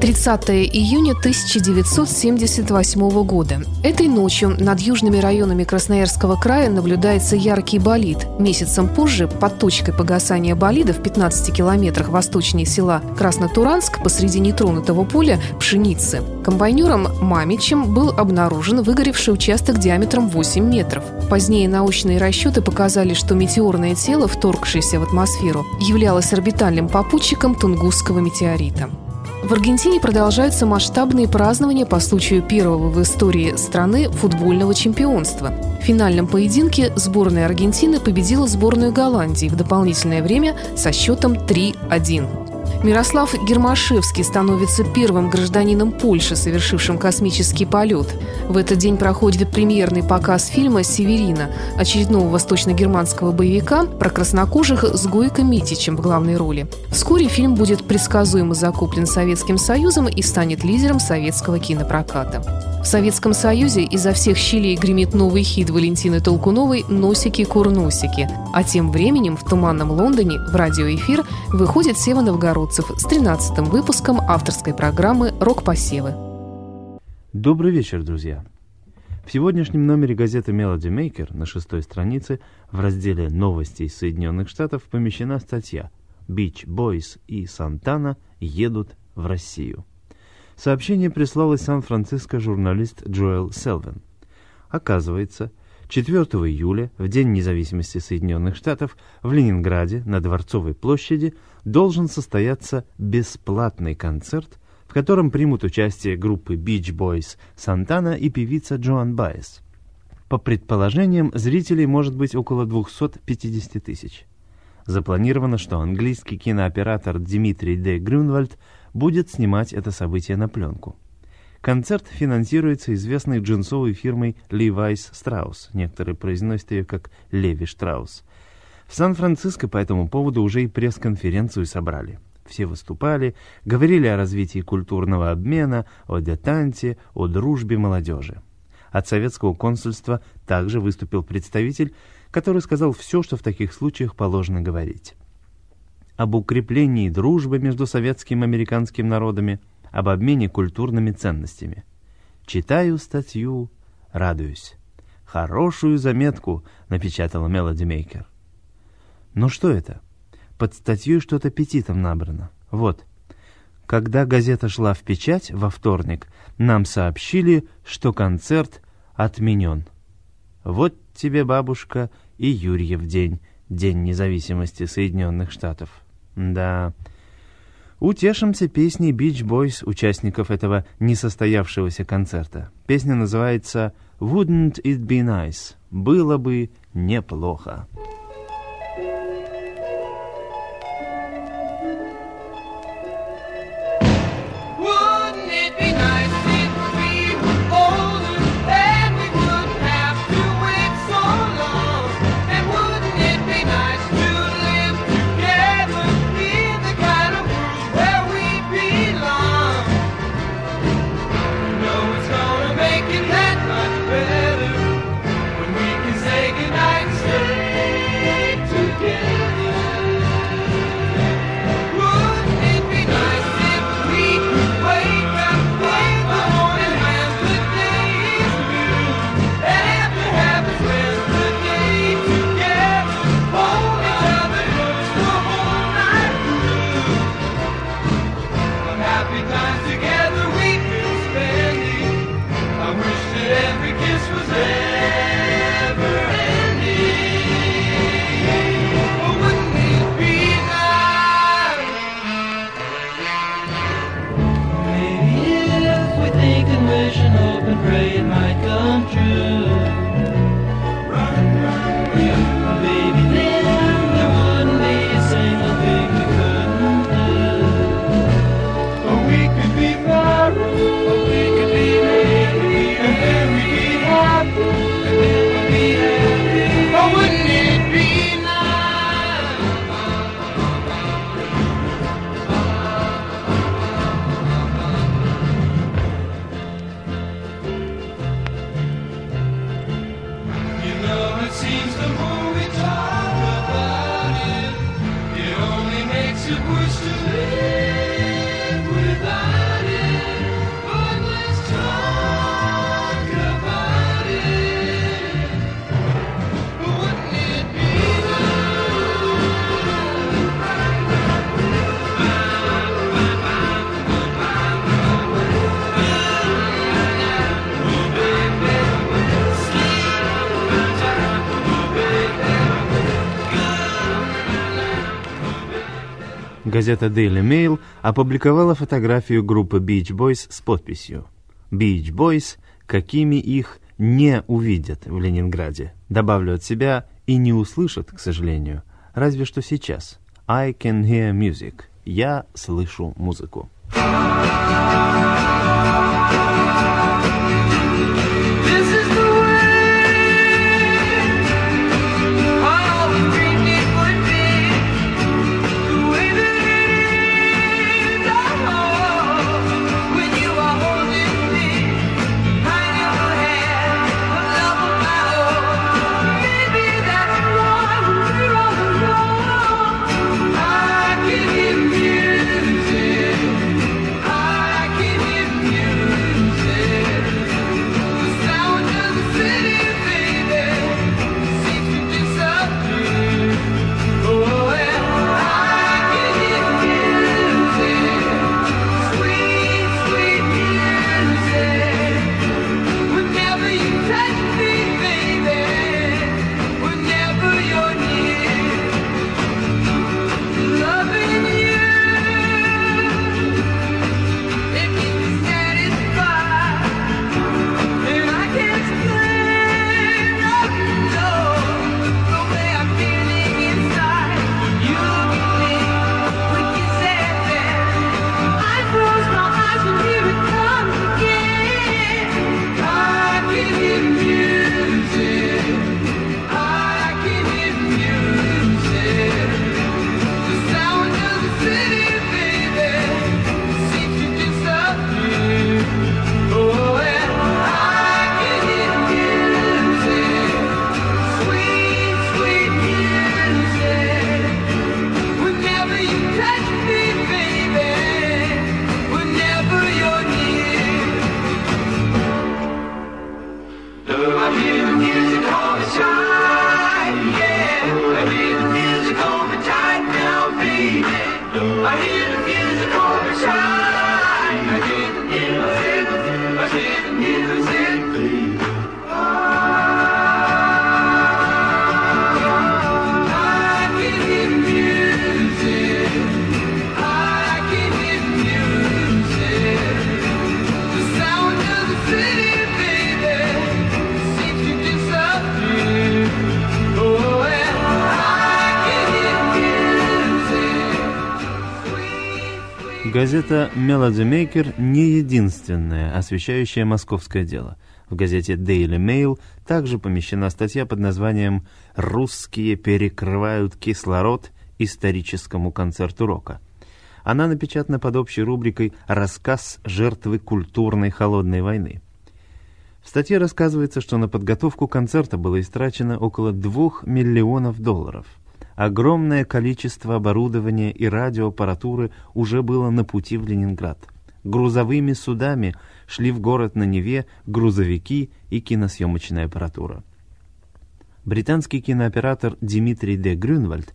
Тридцатое июня 1978 года. Этой ночью над южными районами Красноярского края наблюдается яркий болид. Месяцем позже, под точкой погасания болида в 15 километрах восточнее села Краснотуранск посреди нетронутого поля пшеницы, комбайнером Мамичем был обнаружен выгоревший участок диаметром 8 метров. Позднее научные расчеты показали, что метеорное тело, вторгшееся в атмосферу, являлось орбитальным попутчиком Тунгусского метеорита. В Аргентине продолжаются масштабные празднования по случаю первого в истории страны футбольного чемпионства. В финальном поединке сборная Аргентины победила сборную Голландии в дополнительное время со счетом 3-1. Мирослав Гермашевский становится первым гражданином Польши, совершившим космический полет. В этот день проходит премьерный показ фильма «Северина», очередного восточно-германского боевика про краснокожих с Гойко Митичем в главной роли. Вскоре фильм будет предсказуемо закуплен Советским Союзом и станет лидером советского кинопроката. В Советском Союзе изо всех щелей гремит новый хит Валентины Толкуновой «Носики-курносики». А тем временем в туманном Лондоне в радиоэфир выходит Сева Новгородцев с 13-м выпуском авторской программы «Рок-посевы». Добрый вечер, друзья! В сегодняшнем номере газеты Melody Maker на шестой странице в разделе «Новости из Соединенных Штатов» помещена статья «Beach Boys и Сантана едут в Россию». Сообщение прислал из Сан-Франциско журналист Джоэл Селвин. Оказывается, 4 июля, в День независимости Соединенных Штатов, в Ленинграде на Дворцовой площади должен состояться бесплатный концерт, в котором примут участие группы Beach Boys Сантана и певица Джоан Байес. По предположениям, зрителей может быть около 250 тысяч. Запланировано, что английский кинооператор Дмитрий Д. Грюнвальд будет снимать это событие на пленку. Концерт финансируется известной джинсовой фирмой Levi's Strauss, некоторые произносят ее как Леви Штраус. В Сан-Франциско по этому поводу уже и пресс-конференцию собрали. Все выступали, говорили о развитии культурного обмена, о детанте, о дружбе молодежи. От советского консульства также выступил представитель, который сказал все, что в таких случаях положено говорить об укреплении дружбы между советским и американским народами, об обмене культурными ценностями. Читаю статью, радуюсь. Хорошую заметку напечатала Мелоди Мейкер. Ну что это? Под статьей что-то петитом набрано. Вот. Когда газета шла в печать во вторник, нам сообщили, что концерт отменен. Вот тебе, бабушка, и Юрьев день, День независимости Соединенных Штатов. Да. Утешимся песней Beach Boys, участников этого несостоявшегося концерта. Песня называется «Wouldn't it be nice?» «Было бы неплохо». Газета Daily Mail опубликовала фотографию группы Beach Boys с подписью «Beach Boys, какими их не увидят в Ленинграде». Добавлю от себя и не услышат, к сожалению, разве что сейчас. I can hear music. Я слышу музыку. Газета «Melody Maker» не единственная, освещающая московское дело. В газете Daily Mail также помещена статья под названием «Русские перекрывают кислород историческому концерту рока». Она напечатана под общей рубрикой «Рассказ жертвы культурной холодной войны». В статье рассказывается, что на подготовку концерта было истрачено около 2 миллионов долларов – Огромное количество оборудования и радиоаппаратуры уже было на пути в Ленинград. Грузовыми судами шли в город на Неве грузовики и киносъемочная аппаратура. Британский кинооператор Димитрий де Грюнвальд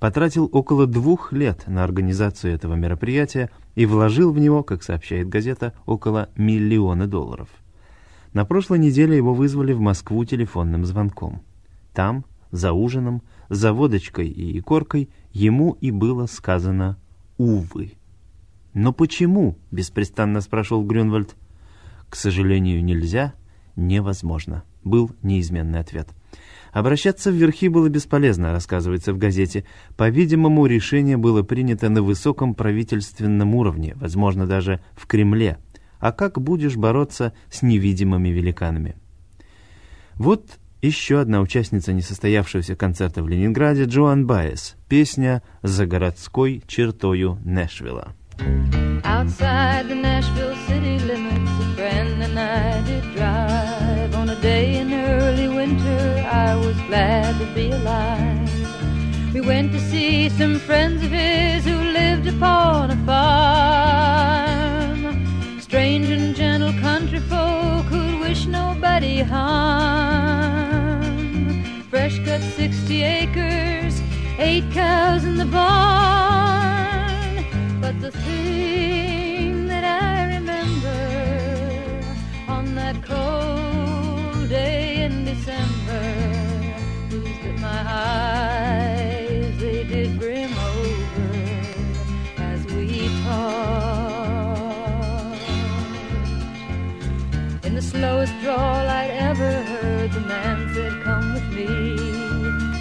потратил около двух лет на организацию этого мероприятия и вложил в него, как сообщает газета, около миллиона долларов. На прошлой неделе его вызвали в Москву телефонным звонком. Там, за ужином, за водочкой и икоркой, ему и было сказано «увы». «Но почему?» — беспрестанно спрашивал Грюнвальд. «К сожалению, нельзя, невозможно», — был неизменный ответ. Обращаться в верхи было бесполезно, рассказывается в газете. По-видимому, решение было принято на высоком правительственном уровне, возможно, даже в Кремле. А как будешь бороться с невидимыми великанами? Вот еще одна участница несостоявшегося концерта в Ленинграде Джоан Байес. Песня «За городской чертою Нэшвилла». Outside the Nashville city limits, a friend and I did drive. On a day in early winter, I was glad to be alive. We went to see some friends of his who lived upon a farm. Strange and gentle country folk who'd wish nobody harm. Fresh cut 60 acres, eight cows in the barn. But the thing that I remember on that cold day in December was that my eyes they did brim over as we talked. In the slowest drawl I'd ever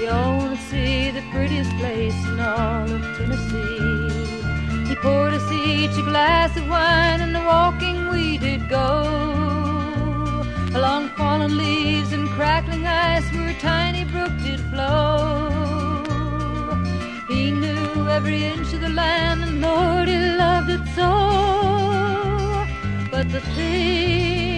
To see the prettiest place in all of Tennessee." He poured us each a glass of wine, and the walking we did go. Along fallen leaves and crackling ice where a tiny brook did flow. He knew every inch of the land, and Lord, he loved it so. But the thing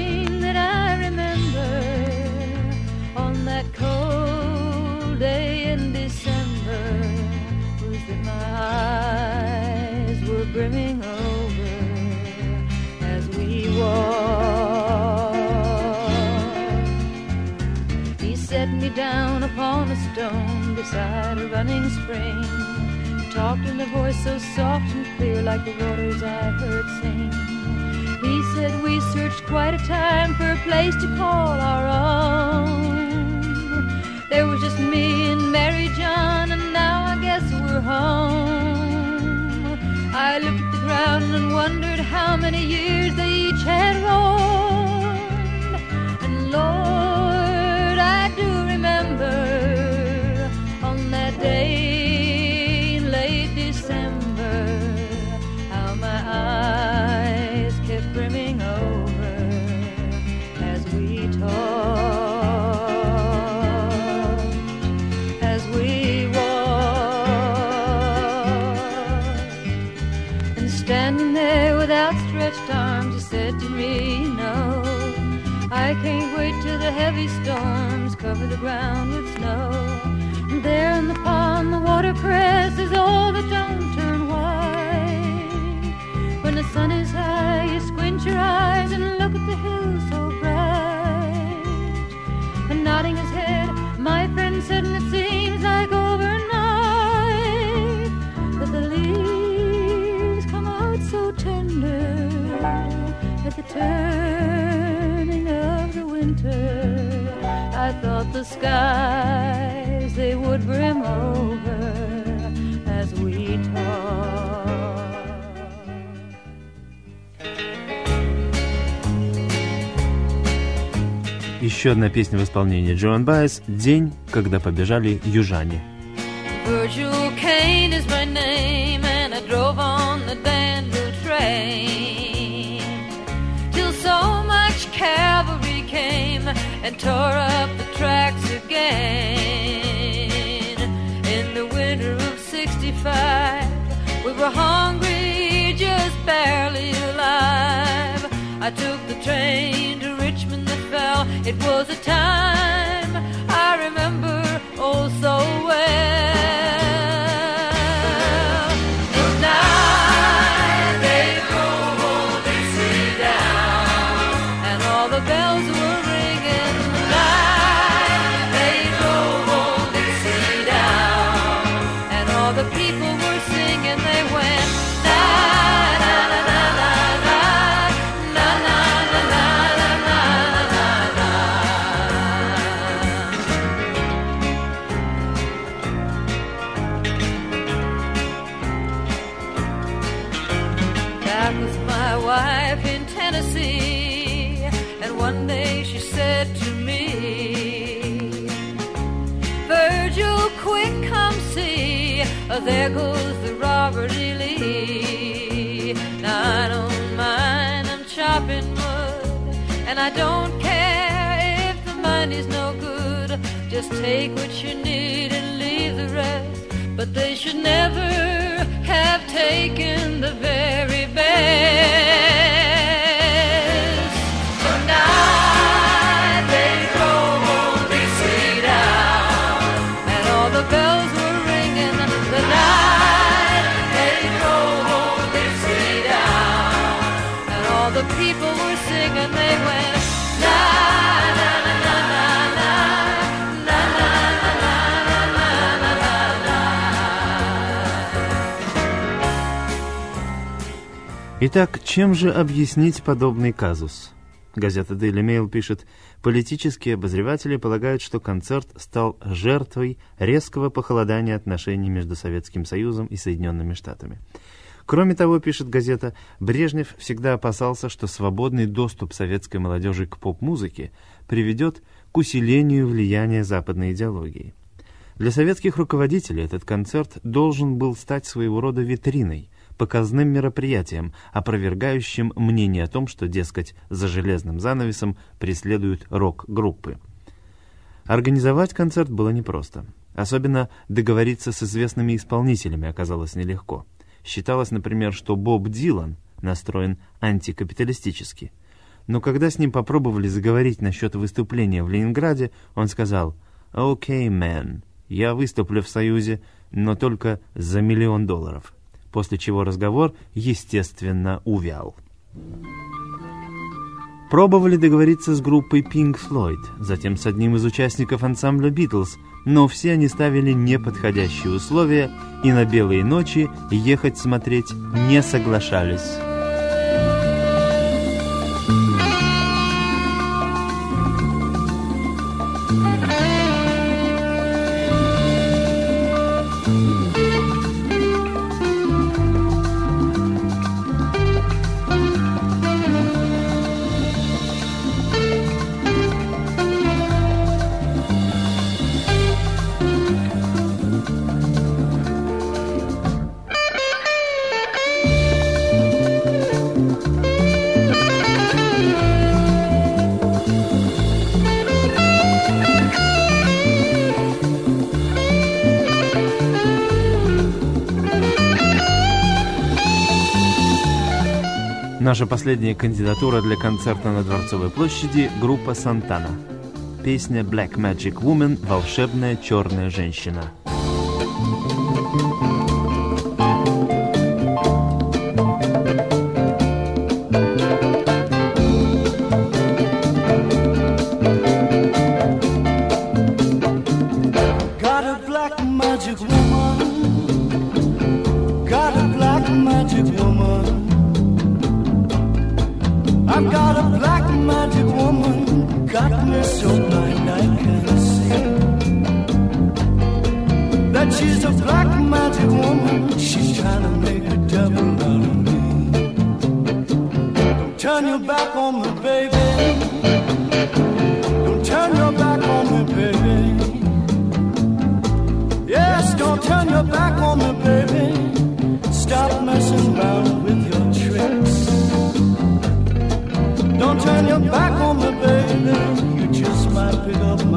eyes were brimming over as we walked. He set me down upon a stone beside a running spring. He talked in a voice so soft and clear, like the waters I've heard sing. He said we searched quite a time for a place to call our own. There was just me wondered how many years they each had I can't wait till the heavy storms cover the ground with snow. And there in the pond, the watercress is all that don't turn white. When the sun is high, you squint your eyes and look at the hills so bright. And nodding his head, my friend said, and it seems like overnight that the leaves come out so tender at the the winter. I thought the skies they would brim over as we talked. Еще одна песня в исполнении Джоан Байес «День, когда побежали южане». Virgil Kane is and tore up the tracks again. In the winter of '65, we were hungry, just barely alive. I took the train to Richmond that fell. It was a time I remember oh so well. Should never have taken the very Итак, чем же объяснить подобный казус? Газета Daily Mail пишет, политические обозреватели полагают, что концерт стал жертвой резкого похолодания отношений между Советским Союзом и Соединенными Штатами. Кроме того, пишет газета, Брежнев всегда опасался, что свободный доступ советской молодежи к поп-музыке приведет к усилению влияния западной идеологии. Для советских руководителей этот концерт должен был стать своего рода витриной – показным мероприятием, опровергающим мнение о том, что, дескать, за железным занавесом преследуют рок-группы. Организовать концерт было непросто. Особенно договориться с известными исполнителями оказалось нелегко. Считалось, например, что Боб Дилан настроен антикапиталистически. Но когда с ним попробовали заговорить насчет выступления в Ленинграде, он сказал «Окей, okay, мэн, я выступлю в Союзе, но только за миллион долларов» после чего разговор, естественно, увял. Пробовали договориться с группой Pink Floyd, затем с одним из участников ансамбля Beatles, но все они ставили неподходящие условия и на белые ночи ехать смотреть не соглашались. Наша последняя кандидатура для концерта на Дворцовой площади – группа «Сантана». Песня «Black Magic Woman» – «Волшебная черная женщина». black magic woman got me so blind I can't see. That she's a black magic woman, she's trying to make a devil out of me. Don't turn your back on me, baby. Don't turn your back on me, baby. Yes, don't turn your back on me, baby. Stop messing around. and you're back on the baby. You just might pick up my.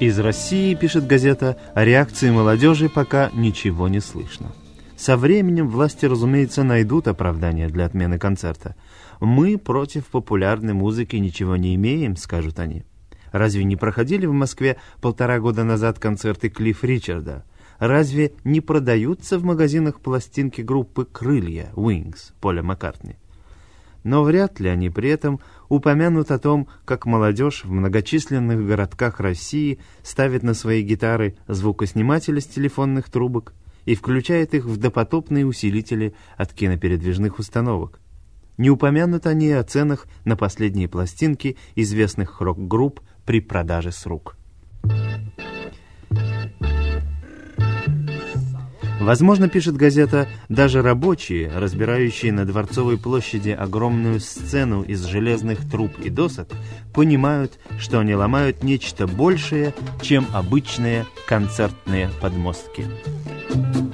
Из России, пишет газета, о реакции молодежи пока ничего не слышно. Со временем власти, разумеется, найдут оправдание для отмены концерта. «Мы против популярной музыки ничего не имеем», — скажут они. Разве не проходили в Москве полтора года назад концерты Клифф Ричарда? Разве не продаются в магазинах пластинки группы «Крылья» Wings Поля Маккартни? но вряд ли они при этом упомянут о том, как молодежь в многочисленных городках России ставит на свои гитары звукосниматели с телефонных трубок и включает их в допотопные усилители от кинопередвижных установок. Не упомянут они о ценах на последние пластинки известных рок-групп при продаже с рук. Возможно, пишет газета, даже рабочие, разбирающие на Дворцовой площади огромную сцену из железных труб и досок, понимают, что они ломают нечто большее, чем обычные концертные подмостки. to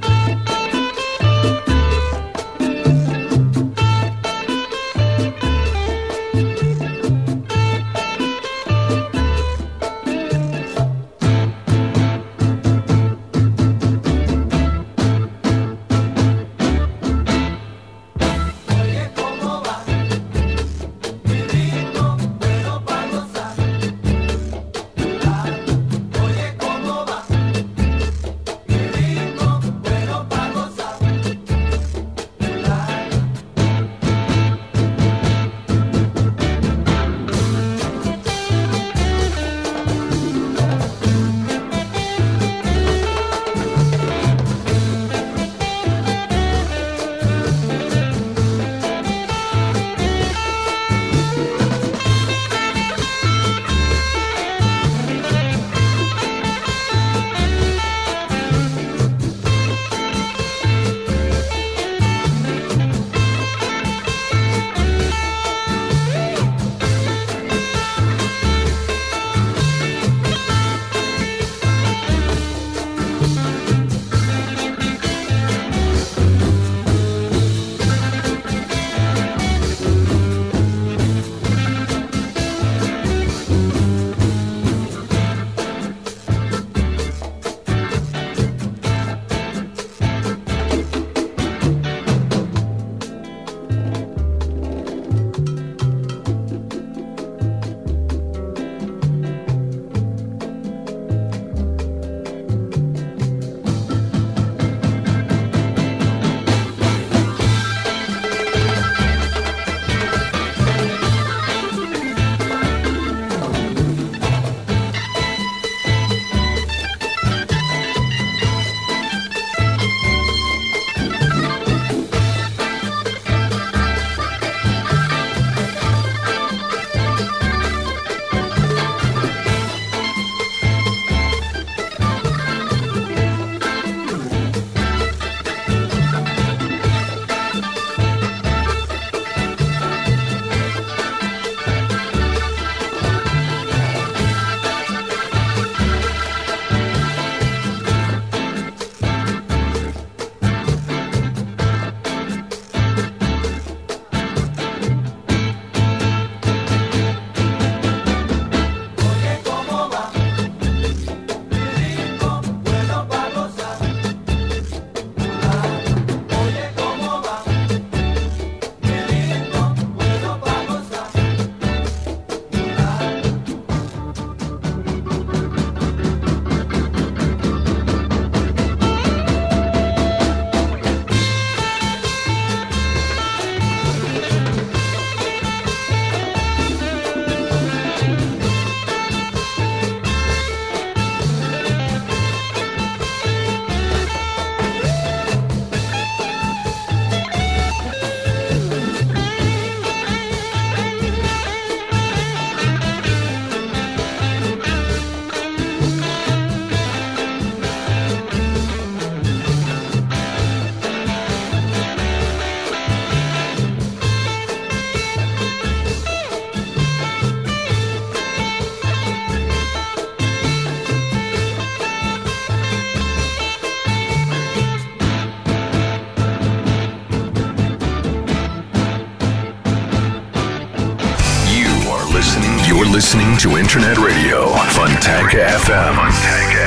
Internet Radio, Funtech FM.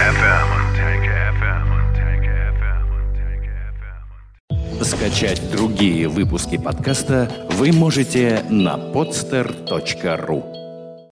FM. Скачать другие выпуски подкаста вы можете на podster.ru.